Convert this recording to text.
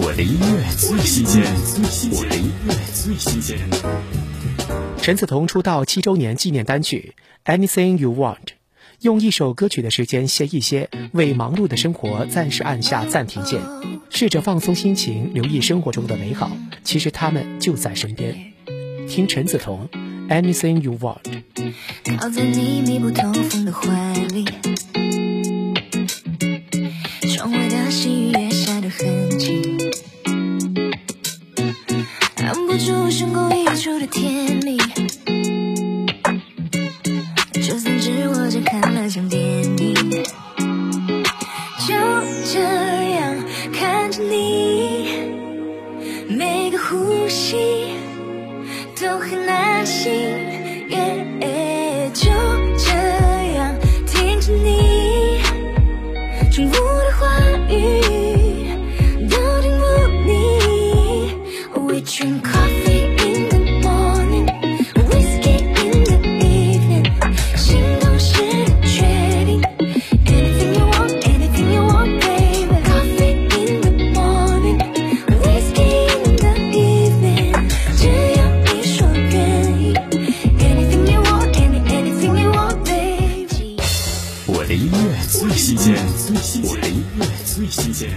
我的音乐最新鲜，我的音乐最新鲜。陈梓童出道七周年纪念单曲《Anything You Want》，用一首歌曲的时间歇一歇，为忙碌的生活暂时按下暂停键，试着放松心情，留意生活中的美好。其实他们就在身边。听陈梓童《Anything You Want》。靠在你密不透风的怀里，窗外的细雨住胸口溢出的甜蜜，就算只握着看了场电影，就这样看着你，每个呼吸都很安心。就这样听着你。重复 We drink coffee in the morning, whiskey in the evening，心动时决定。Anything you want, anything you want, baby. Coffee in the morning, whiskey in the evening，只要你说愿意。Anything you want, any anything you want, baby。我的音乐最新鲜，我的音乐最新鲜。